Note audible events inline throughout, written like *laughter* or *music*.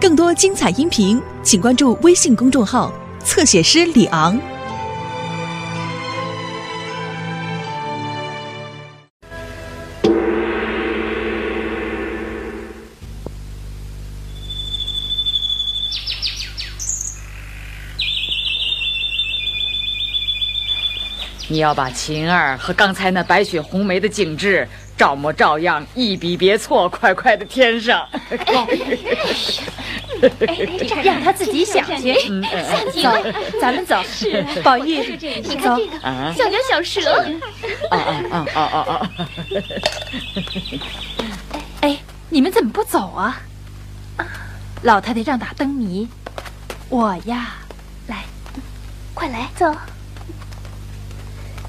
更多精彩音频，请关注微信公众号“侧写师李昂”。你要把琴儿和刚才那白雪红梅的景致照模照样，一笔别错，快快的添上。*laughs* 让他自己想去。走，咱们走。是 *laughs* 宝玉，你走。像条小蛇。啊啊啊啊啊啊！*laughs* 哎，你们怎么不走啊？老太太让打灯谜，我呀，来，快来，走。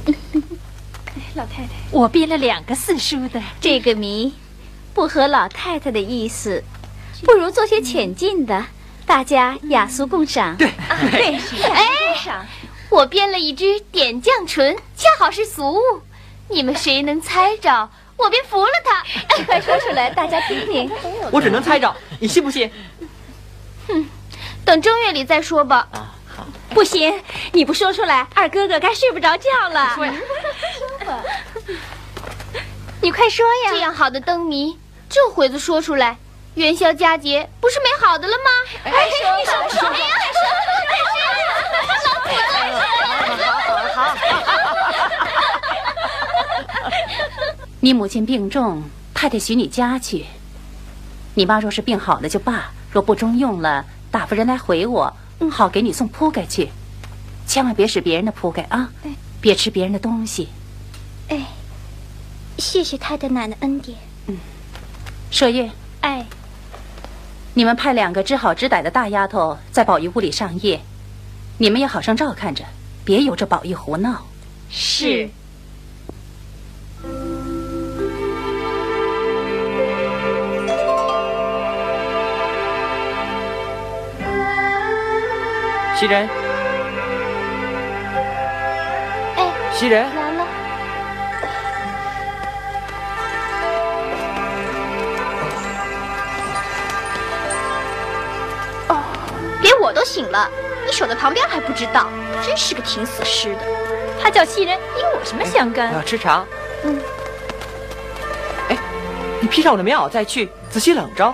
*laughs* 老太太，我编了两个四叔的。这个谜不合老太太的意思，不如做些浅近的，大家雅俗共赏。对对，哎，我编了一支点绛唇，恰好是俗物。你们谁能猜着，我便服了他。*laughs* 快说出来，大家听听。*laughs* 我只能猜着，你信不信？哼，等正月里再说吧啊。不行，你不说出来，二哥哥该睡不着觉了。说呀，说吧，你快说呀！这样好的灯谜，这会子说出来，元宵佳节不是美好的了吗？哎，你说说，哎呀，说，好，好，你母亲病重，太太许你家去。你妈若是病好了就罢，若不中用了，打发人来回我。好，给你送铺盖去，千万别使别人的铺盖啊！别吃别人的东西。哎，谢谢太太奶奶恩典。嗯，麝月，哎，你们派两个知好知歹的大丫头在宝玉屋里上夜，你们也好生照看着，别由着宝玉胡闹。是。袭人，哎，袭人连我都醒了，你守在旁边还不知道，真是个挺死尸的。他叫袭人，与我什么相干？我要吃茶。嗯。哎，你披上我的棉袄再去，仔细冷着。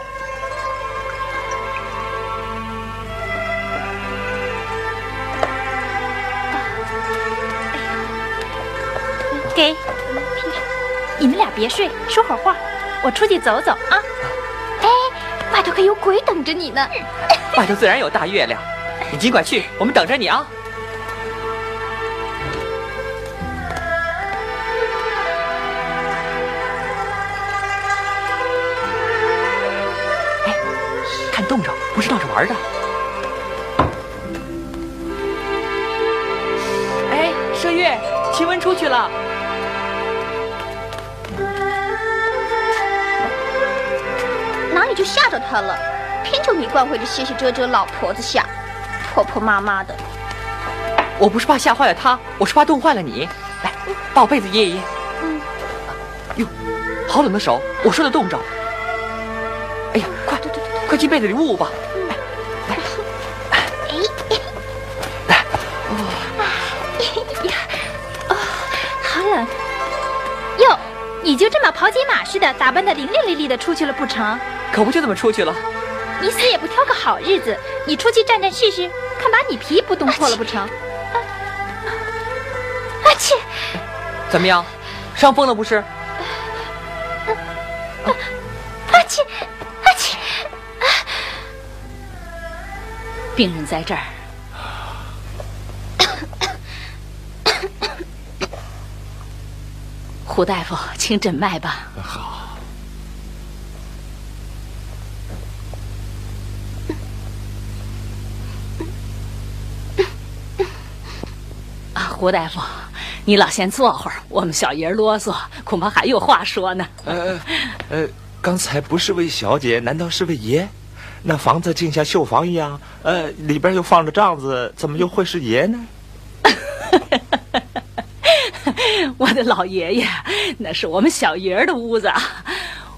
给，你们俩别睡，说会儿话。我出去走走啊。哎，外头可有鬼等着你呢。外头自然有大月亮，你尽管去，我们等着你啊。哎，看冻着，不是闹着玩的。哎，麝月，晴雯出去了。哪里就吓着他了，偏就你惯会这些些遮遮老婆子吓，婆婆妈妈的。我不是怕吓坏了她，我是怕冻坏了你。来，把我被子掖一掖。嗯。哟，好冷的手，我说的冻着。哎呀，快，快进被子里捂捂吧。来，来，来，呀，哦，好冷。哟，你就这么跑紧马似的，打扮的伶伶俐俐的出去了不成？可不就这么出去了？你死也不挑个好日子，你出去站站试试，看把你皮不冻破了不成？阿切，怎么样？伤风了不是？阿切，阿切，病人在这儿，*coughs* 胡大夫，请诊脉吧。好。胡大夫，你老先坐会儿，我们小爷啰嗦，恐怕还有话说呢。呃呃，刚才不是位小姐，难道是位爷？那房子竟像绣房一样，呃，里边又放着帐子，怎么又会是爷呢？*laughs* 我的老爷爷，那是我们小爷儿的屋子。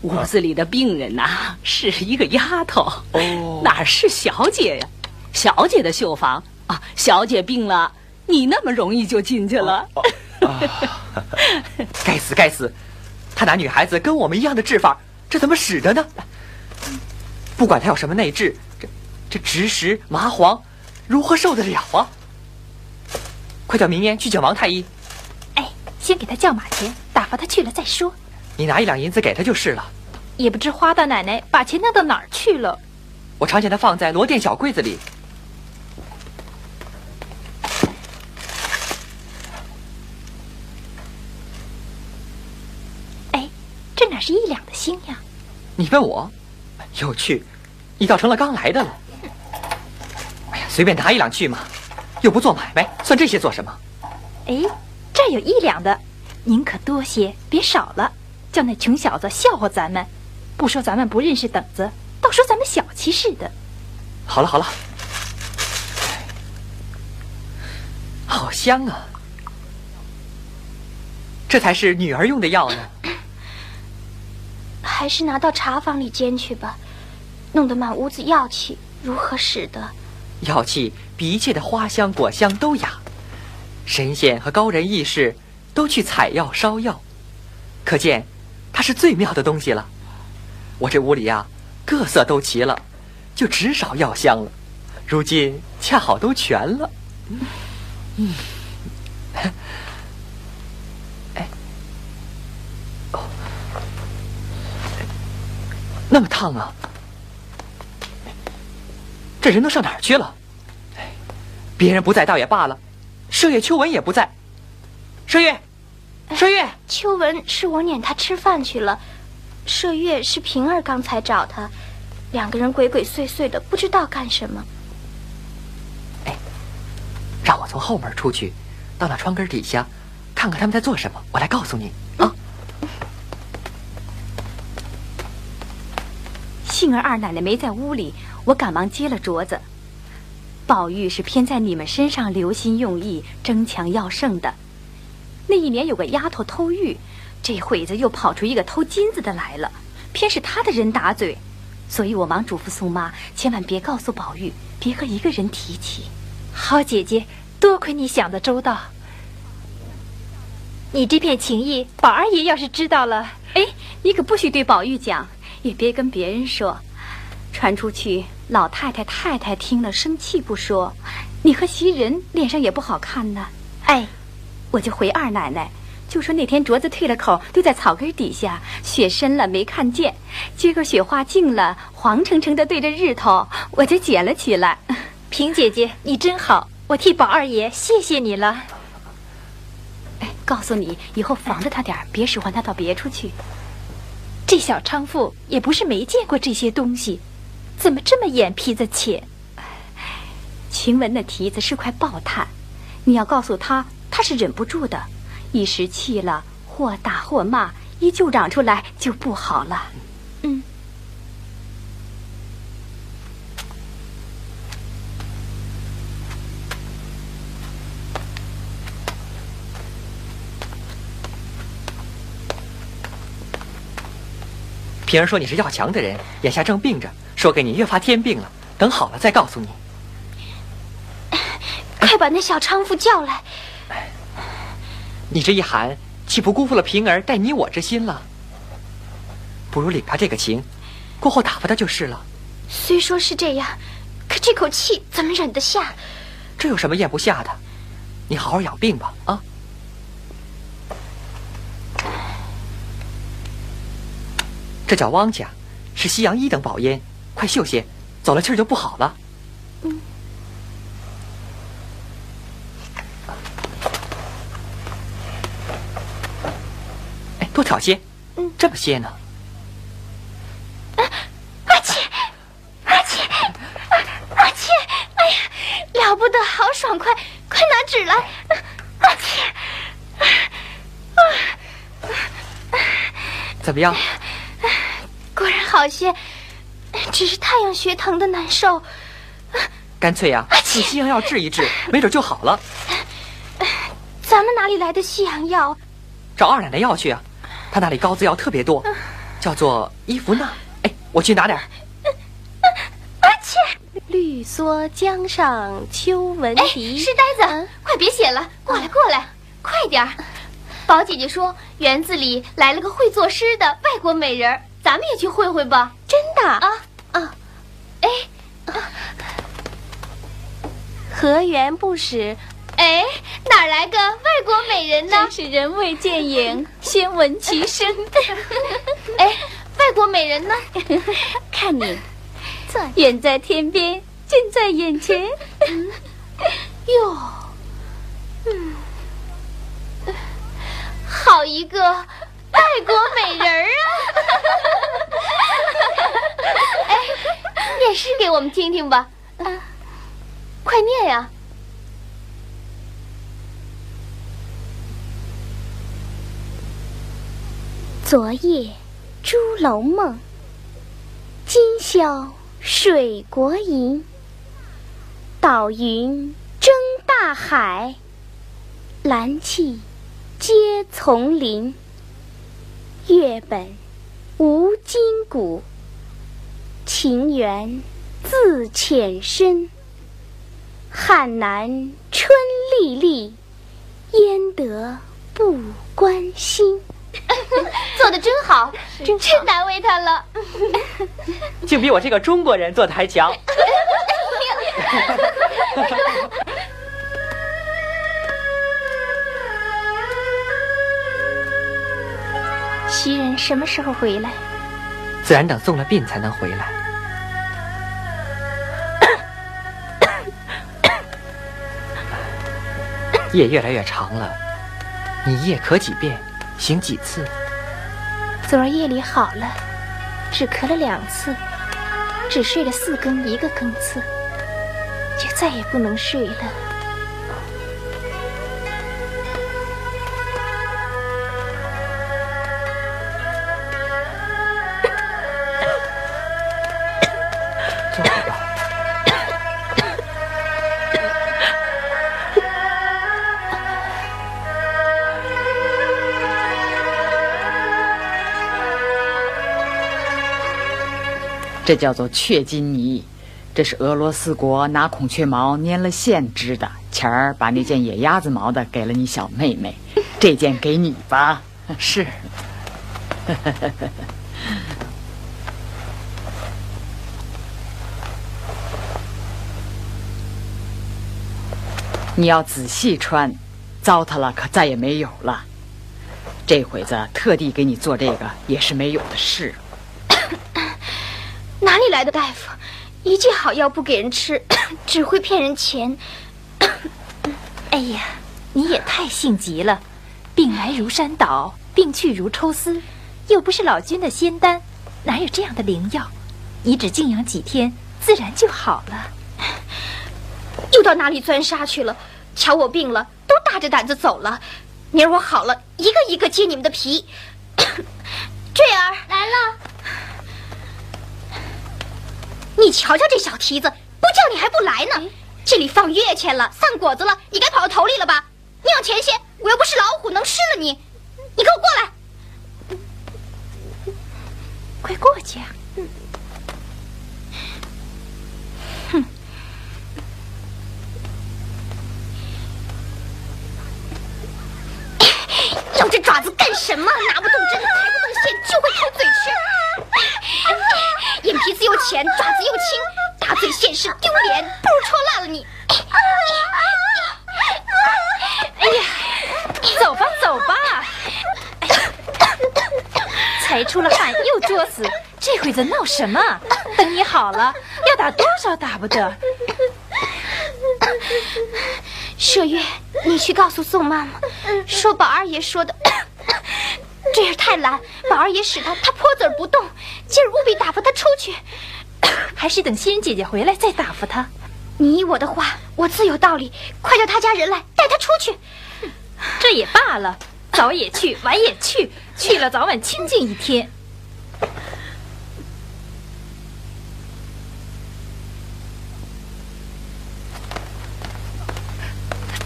屋子里的病人呐，是一个丫头，哦哪是小姐呀？小姐的绣房啊，小姐病了，你那么容易就进去了？该死该死！他拿女孩子跟我们一样的治法，这怎么使得呢？不管他有什么内治，这这直石麻黄，如何受得了啊？快叫明烟去请王太医，哎，先给他叫马钱，打发他去了再说。你拿一两银子给他就是了。也不知花大奶奶把钱弄到哪儿去了。我常见他放在罗店小柜子里。哎，这哪是一两的星呀？你问我，有趣，你倒成了刚来的了。哎呀，随便拿一两去嘛，又不做买卖，算这些做什么？哎，这有一两的，您可多些，别少了，叫那穷小子笑话咱们。不说咱们不认识等子，倒说咱们小气似的。好了好了，好香啊！这才是女儿用的药呢。还是拿到茶房里煎去吧，弄得满屋子药气，如何使得？药气比一切的花香果香都雅，神仙和高人异士都去采药烧药，可见它是最妙的东西了。我这屋里呀、各色都齐了，就只少药香了。如今恰好都全了。嗯，那么烫啊！这人都上哪儿去了？哎，别人不在倒也罢了，麝月、秋文也不在。麝月，麝月，秋文是我撵他吃饭去了，麝月是平儿刚才找他，两个人鬼鬼祟祟的，不知道干什么。哎让我从后门出去，到那窗根底下，看看他们在做什么。我来告诉你啊。幸而二奶奶没在屋里，我赶忙接了镯子。宝玉是偏在你们身上留心用意，争强要胜的。那一年有个丫头偷玉，这会子又跑出一个偷金子的来了，偏是他的人打嘴，所以我忙嘱咐苏妈，千万别告诉宝玉，别和一个人提起。好姐姐，多亏你想的周到。你这片情谊，宝二爷要是知道了，哎，你可不许对宝玉讲，也别跟别人说，传出去，老太太、太太听了生气不说，你和袭人脸上也不好看呢。哎，我就回二奶奶，就说那天镯子退了口，丢在草根底下，雪深了没看见，今儿个雪花净了，黄澄澄的对着日头，我就捡了起来。*laughs* 平姐姐，你真好，我替宝二爷谢谢你了。哎，告诉你，以后防着他点儿，别使唤他到别处去。这小娼妇也不是没见过这些东西，怎么这么眼皮子浅？晴雯那蹄子是块爆炭，你要告诉她，她是忍不住的，一时气了，或打或骂，依旧嚷出来就不好了。平儿说你是要强的人，眼下正病着，说给你越发添病了。等好了再告诉你。*sighs* 快把那小娼妇叫来！你这一喊，岂不辜负了平儿待你我之心了？不如领他这个情，过后打发他就是了。虽说是这样，可这口气怎么忍得下？这有什么咽不下的？你好好养病吧，啊！这叫汪家，是西洋一等宝烟，快嗅些，走了气儿就不好了。嗯。哎，多挑些，嗯，这么些呢？阿切，阿切，阿切，哎呀，了不得，好爽快，快拿纸来，阿切，怎么样？好些，只是太阳穴疼的难受。干脆呀、用西洋药治一治，*laughs* 没准就好了。咱们哪里来的西洋药？找二奶奶要去啊，她那里膏子药特别多。叫做伊芙娜。哎，我去拿点儿。而且，绿蓑江上秋闻哎，笛。书呆子，快别写了，过来过来，快点儿！宝姐姐说园子里来了个会作诗的外国美人儿，咱们也去会会吧。真的啊啊！哎河源不使，哎，哪来个外国美人呢真？是人未见影，*laughs* 先闻其声。*laughs* 哎，外国美人呢？*laughs* 看你，远在天边，近在眼前。哟，嗯，好一个外国美人儿啊！*laughs* 哎，念诗给我们听听吧。啊，快念呀！昨夜朱楼梦，今宵水国吟。岛云争大海，蓝气接丛林。月本无筋骨，情缘自浅深。汉南春丽丽，焉得不关心？*laughs* 做的真好，真真难为他了。*laughs* 竟比我这个中国人做的还强。*laughs* 袭人什么时候回来？自然等送了病才能回来。*coughs* 夜越来越长了，你一夜咳几遍，醒几次？昨儿夜里好了，只咳了两次，只睡了四更一个更次，就再也不能睡了。*laughs* 这叫做雀金泥，这是俄罗斯国拿孔雀毛粘了线织的。前儿把那件野鸭子毛的给了你小妹妹，这件给你吧。*laughs* 是，*laughs* 你要仔细穿，糟蹋了可再也没有了。这会子特地给你做这个也是没有的事。*coughs* 哪里来的大夫？一剂好药不给人吃，*coughs* 只会骗人钱。*coughs* 哎呀，你也太性急了，病来如山倒，病去如抽丝，又不是老君的仙丹，哪有这样的灵药？你只静养几天，自然就好了。又到哪里钻沙去了？瞧我病了，都大着胆子走了。明儿我好了，一个一个揭你们的皮。*coughs* 坠儿来了，你瞧瞧这小蹄子，不叫你还不来呢。这里放月钱了，散果子了，你该跑到头里了吧？你往前些，我又不是老虎，能吃了你。你给我过来！快过去啊！这爪子干什么？拿不动针，抬不动线，就会偷嘴吃。眼皮子又浅，爪子又轻，打嘴现实丢脸，不如戳烂了你。哎呀，走吧走吧。才出了汗又作死，这会子闹什么？等你好了，要打多少打不得。麝月，你去告诉宋妈妈，说宝二爷说的，*clears throat* 这儿太懒，宝二爷使他，他泼嘴儿不动。今儿务必打发他出去。*coughs* 还是等仙人姐姐回来再打发他。你依我的话，我自有道理。快叫他家人来，带他出去。这也罢了，早也去，晚也去，去了早晚清静一天。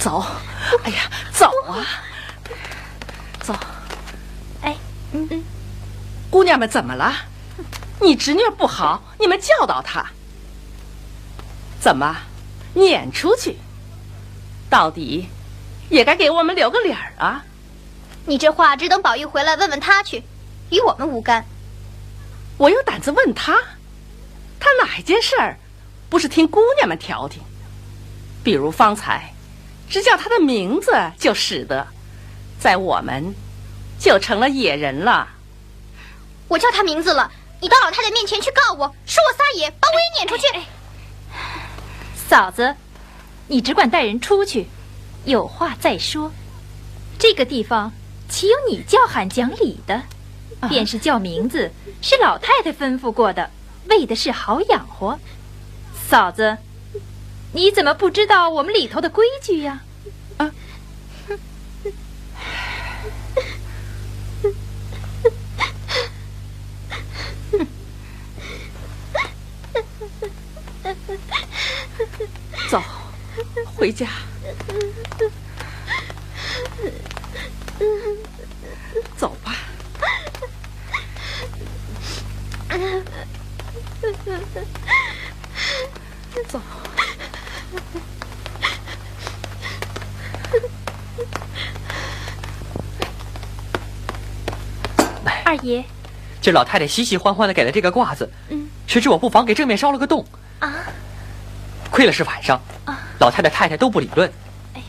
走。哎呀，走啊，走。哎，嗯嗯，姑娘们怎么了？你侄女不好，你们教导她。怎么，撵出去？到底也该给我们留个脸儿啊！你这话只等宝玉回来问问他去，与我们无干。我有胆子问他，他哪一件事儿不是听姑娘们调停？比如方才只叫他的名字就使得，在我们就成了野人了。我叫他名字了，你到老太太面前去告我，说我撒野，把我也撵出去。嫂子，你只管带人出去，有话再说。这个地方岂有你叫喊讲理的？便是叫名字，是老太太吩咐过的，为的是好养活。嫂子，你怎么不知道我们里头的规矩呀？啊！*laughs* 走，回家。爷，这老太太喜喜欢欢的给了这个褂子，嗯，谁知我不妨给正面烧了个洞啊。亏了是晚上，老太太太太都不理论。哎呀，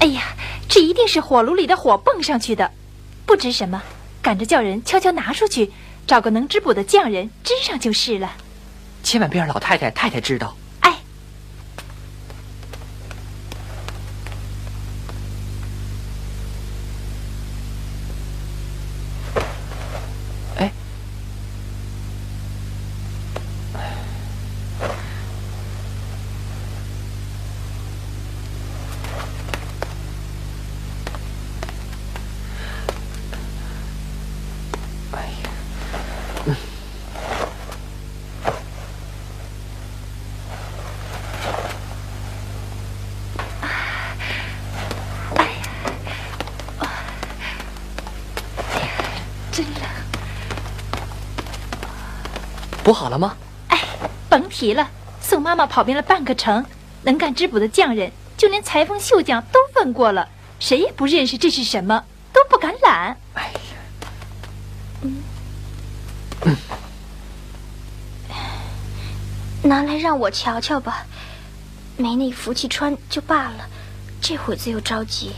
哎呀，这一定是火炉里的火蹦上去的，不知什么，赶着叫人悄悄拿出去，找个能织补的匠人织上就是了。千万别让老太太太太知道。补好了吗？哎，甭提了。宋妈妈跑遍了半个城，能干织补的匠人，就连裁缝、绣匠都问过了，谁也不认识这是什么，都不敢揽。哎呀，嗯，嗯，拿来让我瞧瞧吧，没那福气穿就罢了，这会子又着急。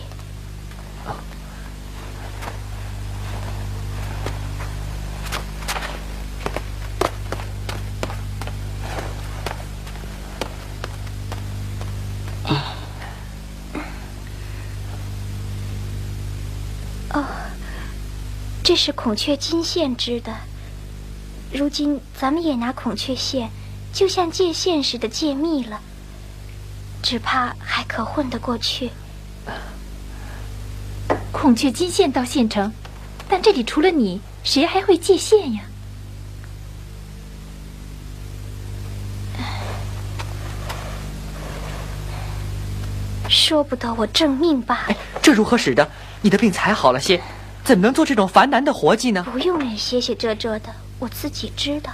这是孔雀金线织的，如今咱们也拿孔雀线，就像借线似的借密了，只怕还可混得过去。孔雀金线到县城，但这里除了你，谁还会借线呀？说不得我正命罢了。这如何使得？你的病才好了些。怎么能做这种烦难的活计呢？不用你歇歇遮遮的，我自己知道。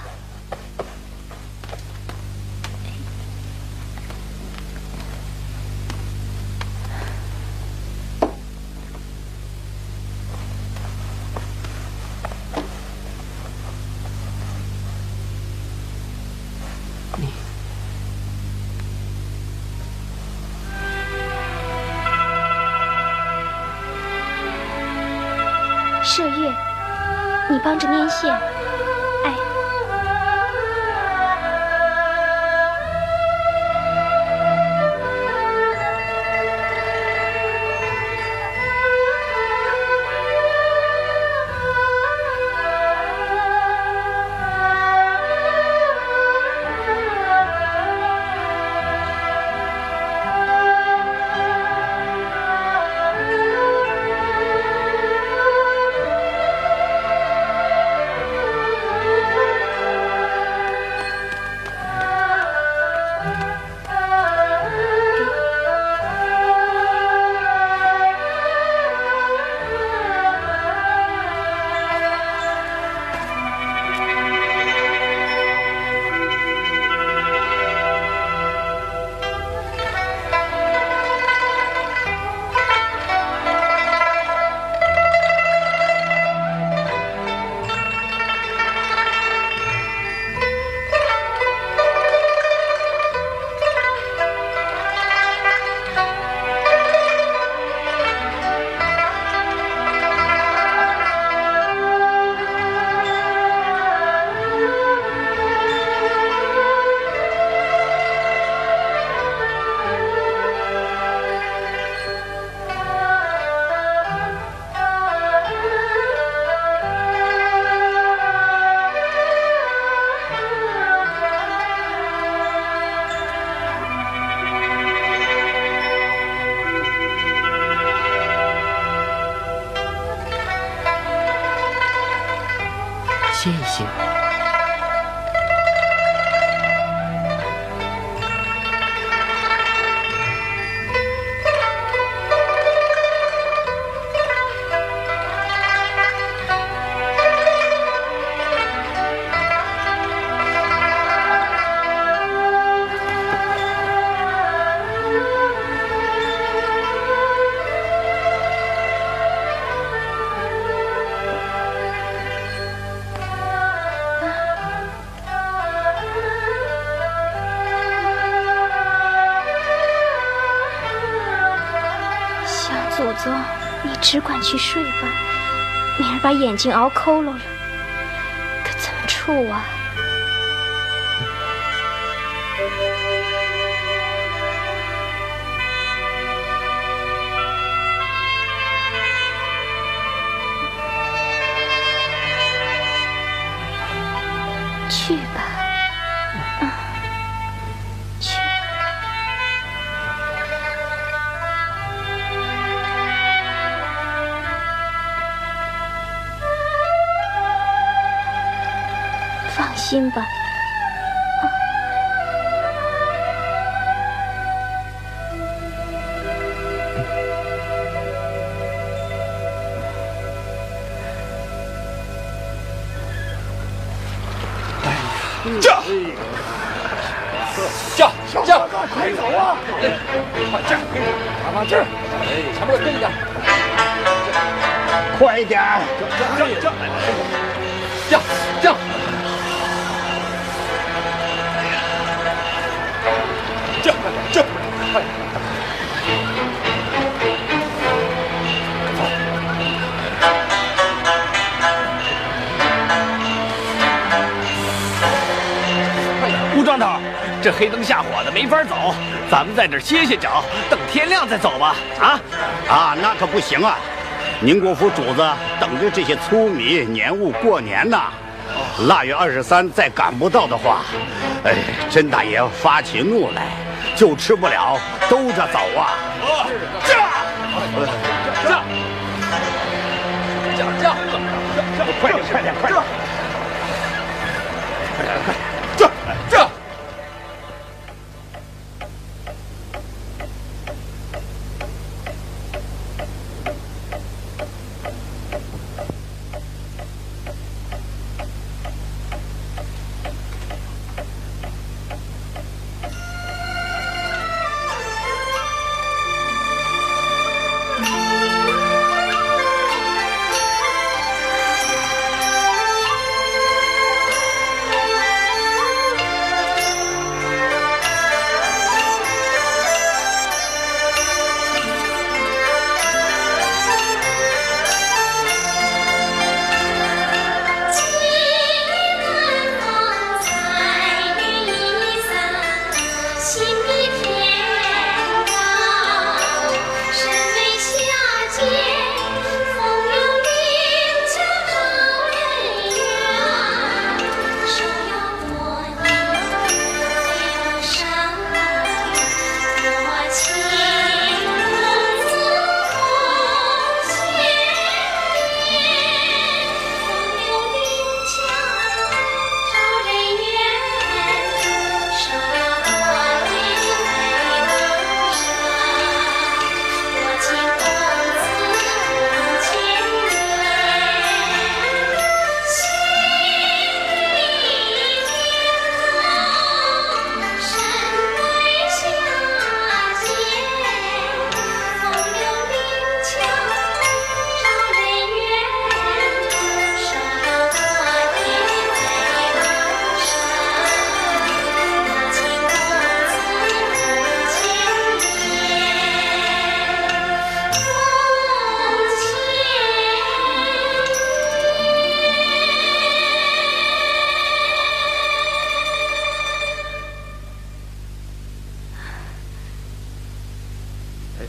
只管去睡吧，明儿把眼睛熬抠喽了，可怎么处啊？心吧。在这儿歇歇脚，等天亮再走吧。啊啊，那可不行啊！宁国府主子等着这些粗米年物过年呢。腊月二十三再赶不到的话，哎，甄大爷发起怒来，就吃不了兜着走啊！驾！驾！驾驾！快点快点快点！快点快点！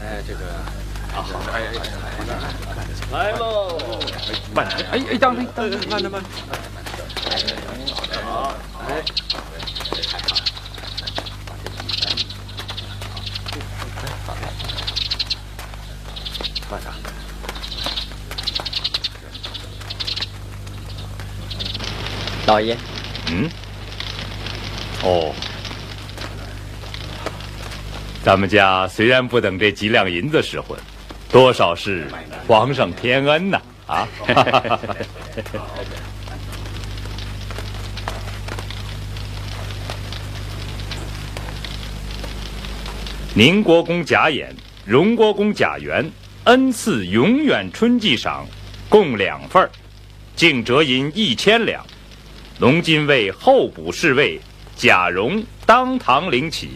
哎，这个啊，好，哎哎哎，来喽！慢点，哎哎，当心，当心，慢点，慢点。好，哎，慢点。老爷，嗯，哦，咱们家虽然不等这几两银子使唤，多少是皇上天恩呐！啊，*laughs* 宁国公贾演、荣国公贾元恩赐永远春季赏，共两份儿，净折银一千两。龙金卫候补侍卫贾蓉当堂领起。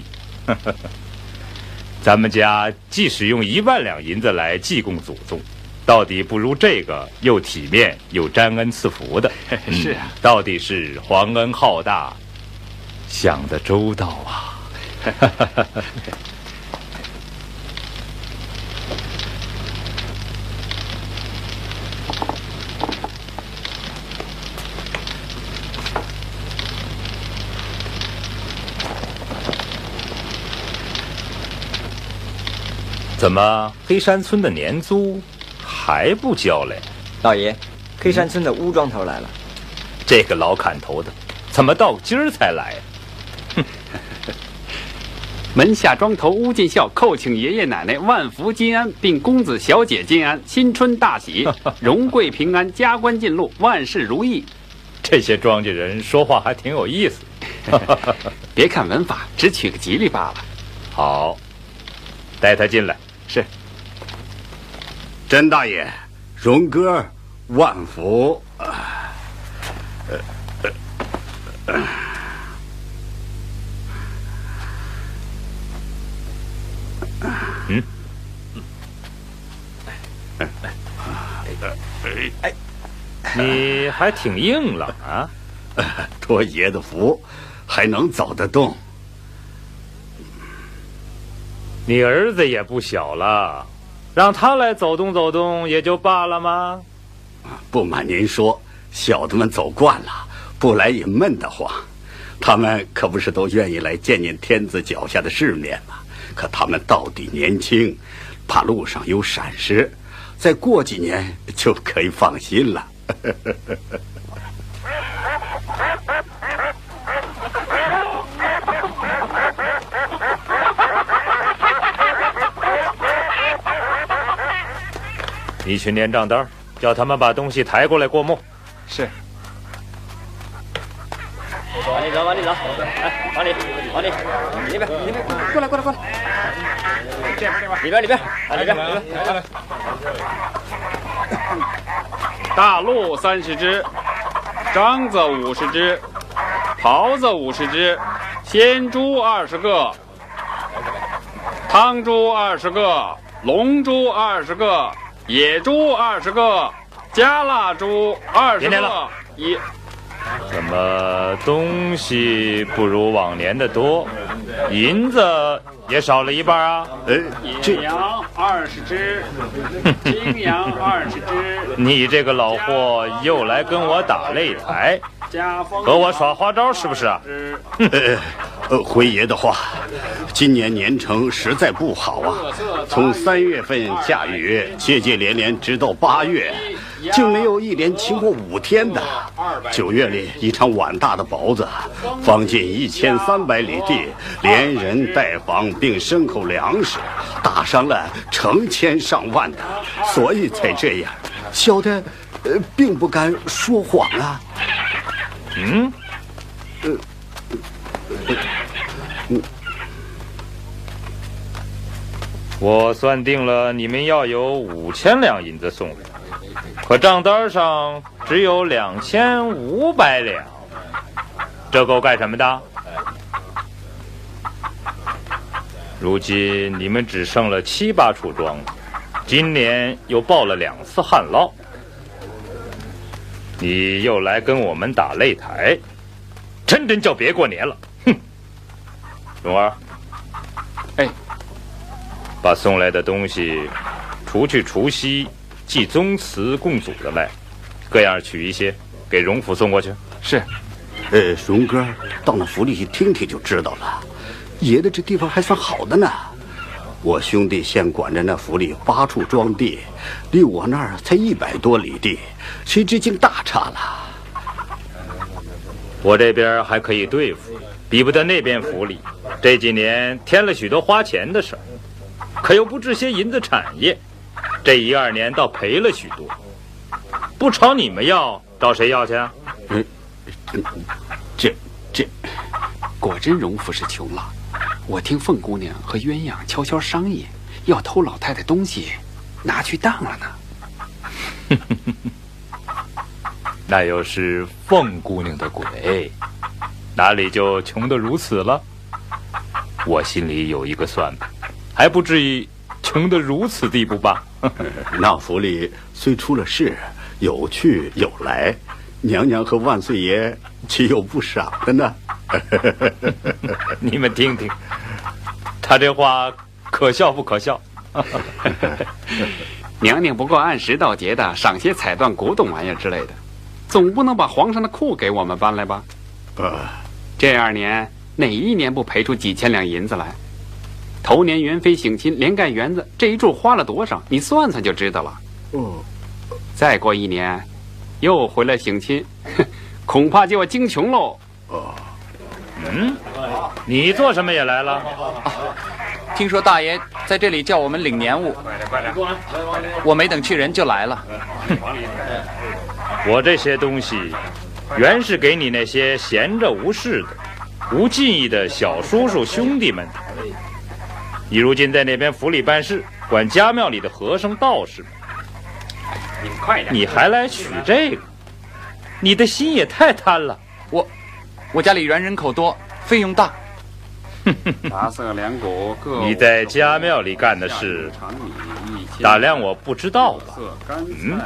咱们家即使用一万两银子来祭供祖宗，到底不如这个又体面又沾恩赐福的。*laughs* 是啊，到底是皇恩浩大，想得周到啊！*laughs* 怎么黑山村的年租还不交嘞？老爷，黑山村的乌庄头来了。这个老砍头的，怎么到今儿才来？哼！*laughs* 门下庄头乌进孝叩请爷爷奶奶万福金安，并公子小姐金安，新春大喜，*laughs* 荣贵平安，加官进禄，万事如意。这些庄稼人说话还挺有意思。*laughs* 别看文法，只取个吉利罢了。好，带他进来。是，甄大爷，荣哥，万福。呃呃呃嗯。哎，你还挺硬朗啊！托爷的福，还能走得动。你儿子也不小了，让他来走动走动也就罢了吗？不瞒您说，小的们走惯了，不来也闷得慌。他们可不是都愿意来见见天子脚下的世面吗？可他们到底年轻，怕路上有闪失，再过几年就可以放心了。你去撵账单，叫他们把东西抬过来过目。是。往里走，往里走，来，往里，往里，里边，里边，过来，过来，过来。这边，这边，里边，里边，啊，里边，里边，来来。大鹿三十只，獐子五十只，狍子五十只，鲜猪二十个，汤猪二十个，龙猪二十个。野猪二十个，加腊猪二十个，一怎么东西不如往年的多？银子也少了一半啊！哎，野羊二十只，*laughs* 青羊二十只。你这个老货又来跟我打擂台，和我耍花招是不是啊？*laughs* 呃，回爷的话，今年年成实在不好啊！从三月份下雨，接接连连，直到八月，竟没有一连晴过五天的。九月里一场碗大的雹子，方近一千三百里地，连人带房并牲口粮食，打伤了成千上万的，所以才这样。小的，呃，并不敢说谎啊。嗯，呃。我算定了，你们要有五千两银子送来，可账单上只有两千五百两，这够干什么的？如今你们只剩了七八处庄，今年又报了两次旱涝，你又来跟我们打擂台，真真叫别过年了。哼蓉儿，哎，把送来的东西，除去除夕祭宗祠供祖的卖，各样取一些，给荣府送过去。是，呃，荣哥到那府里去听听就知道了。爷的这地方还算好的呢，我兄弟现管着那府里八处庄地，离我那儿才一百多里地，谁知竟大差了。我这边还可以对付，比不得那边府里。这几年添了许多花钱的事儿，可又不置些银子产业。这一二年倒赔了许多，不朝你们要，找谁要去啊？嗯，这这，果真荣府是穷了。我听凤姑娘和鸳鸯悄悄商议，要偷老太太东西，拿去当了呢。*laughs* 那又是凤姑娘的鬼，哪里就穷得如此了？我心里有一个算盘，还不至于穷得如此地步吧？*laughs* 那府里虽出了事，有去有来，娘娘和万岁爷岂有不赏的呢？*laughs* 你们听听，他这话可笑不可笑？*laughs* 娘娘不过按时到节的赏些彩缎、古董玩意儿之类的。总不能把皇上的库给我们搬来吧？呃，这二年哪一年不赔出几千两银子来？头年元妃省亲，连盖园子，这一柱花了多少？你算算就知道了。哦，再过一年，又回来省亲，*laughs* 恐怕就要惊穷喽。哦，嗯，你做什么也来了？啊，听说大爷在这里叫我们领年物，我没等去人就来了。*laughs* 我这些东西，原是给你那些闲着无事的、无技艺的小叔叔兄弟们的。你如今在那边府里办事，管家庙里的和尚道士们，你快点！你还来取这个？你的心也太贪了。我，家里原人口多，费用大。*laughs* 杂色各。你在家庙里干的事，打量我不知道吧？嗯。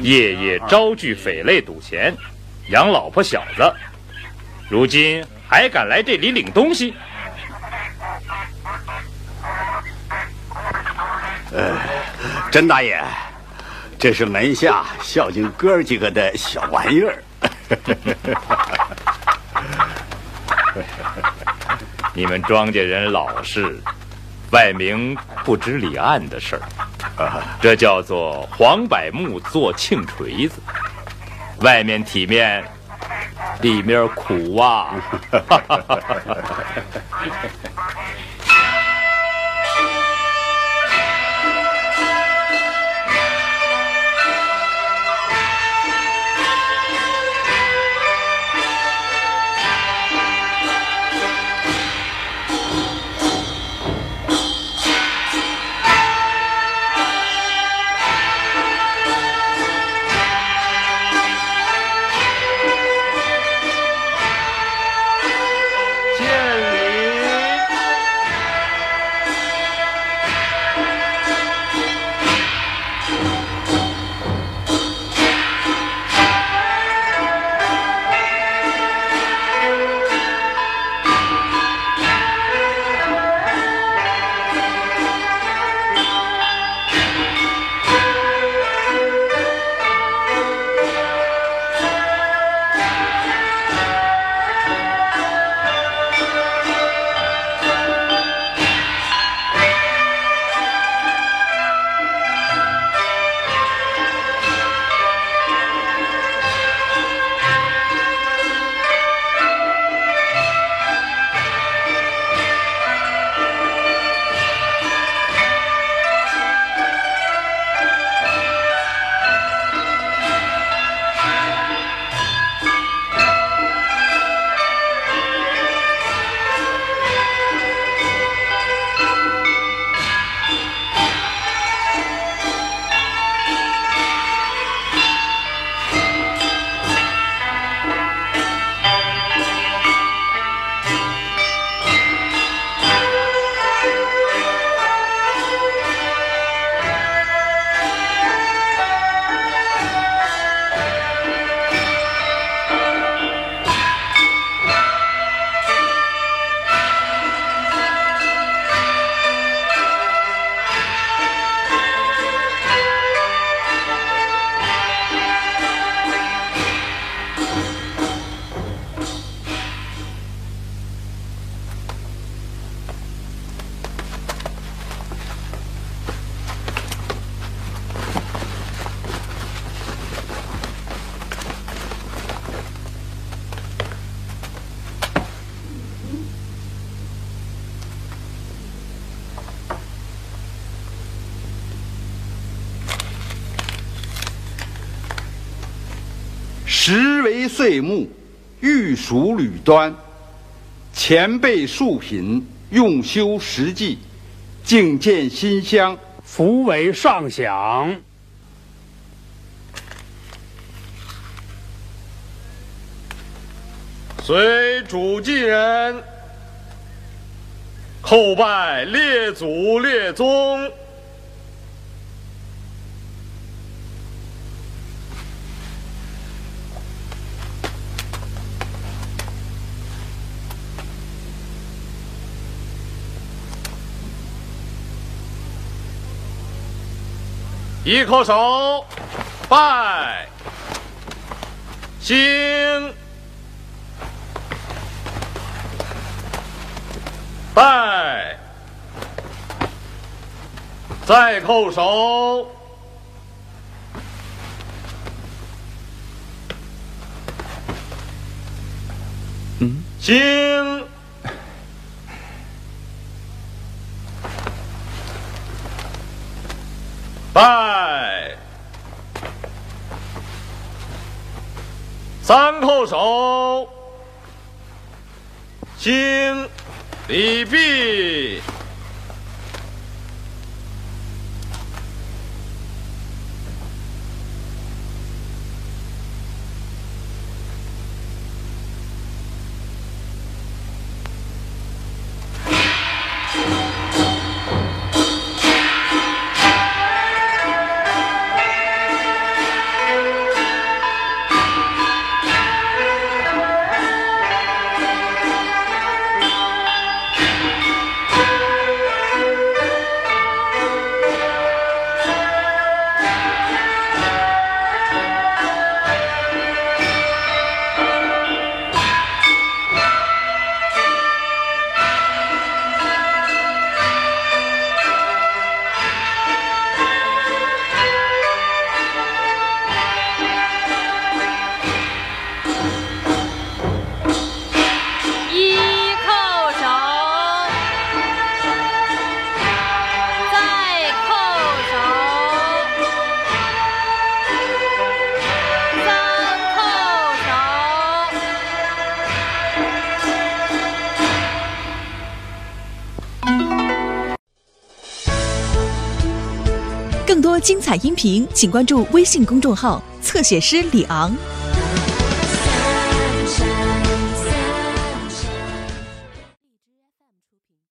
夜夜招聚匪类赌钱，养老婆小子，如今还敢来这里领东西？呃，甄大爷，这是门下孝敬哥几个的小玩意儿。*laughs* 你们庄稼人老实，外明不知里暗的事儿。这叫做黄柏木做庆锤子，外面体面，里面苦啊！岁暮，玉属履端。前辈数品，用修实际，境见馨香，福为上享。随主祭人，叩拜列祖列宗。一叩首，拜，兴，拜，再叩首，嗯，兴。拜，三叩首，行，礼毕。音频，请关注微信公众号“侧写师李昂”。